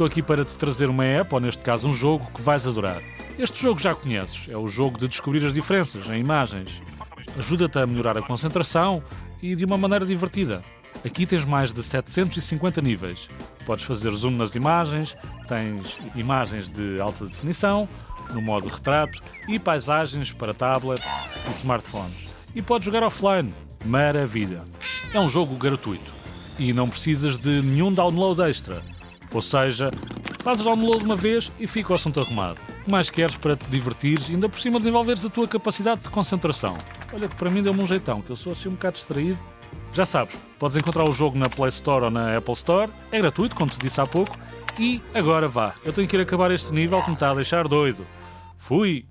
estou aqui para te trazer uma app, ou neste caso um jogo, que vais adorar. Este jogo já conheces, é o jogo de descobrir as diferenças em imagens. Ajuda-te a melhorar a concentração e de uma maneira divertida. Aqui tens mais de 750 níveis. Podes fazer zoom nas imagens, tens imagens de alta definição, no modo retrato e paisagens para tablet e smartphones. E podes jogar offline. Maravilha! É um jogo gratuito e não precisas de nenhum download extra. Ou seja, fazes download uma vez e fica o assunto arrumado. O que mais queres para te divertires e ainda por cima desenvolveres a tua capacidade de concentração? Olha que para mim deu-me um jeitão, que eu sou assim um bocado distraído. Já sabes, podes encontrar o jogo na Play Store ou na Apple Store. É gratuito, como te disse há pouco. E agora vá, eu tenho que ir acabar este nível que me está a deixar doido. Fui!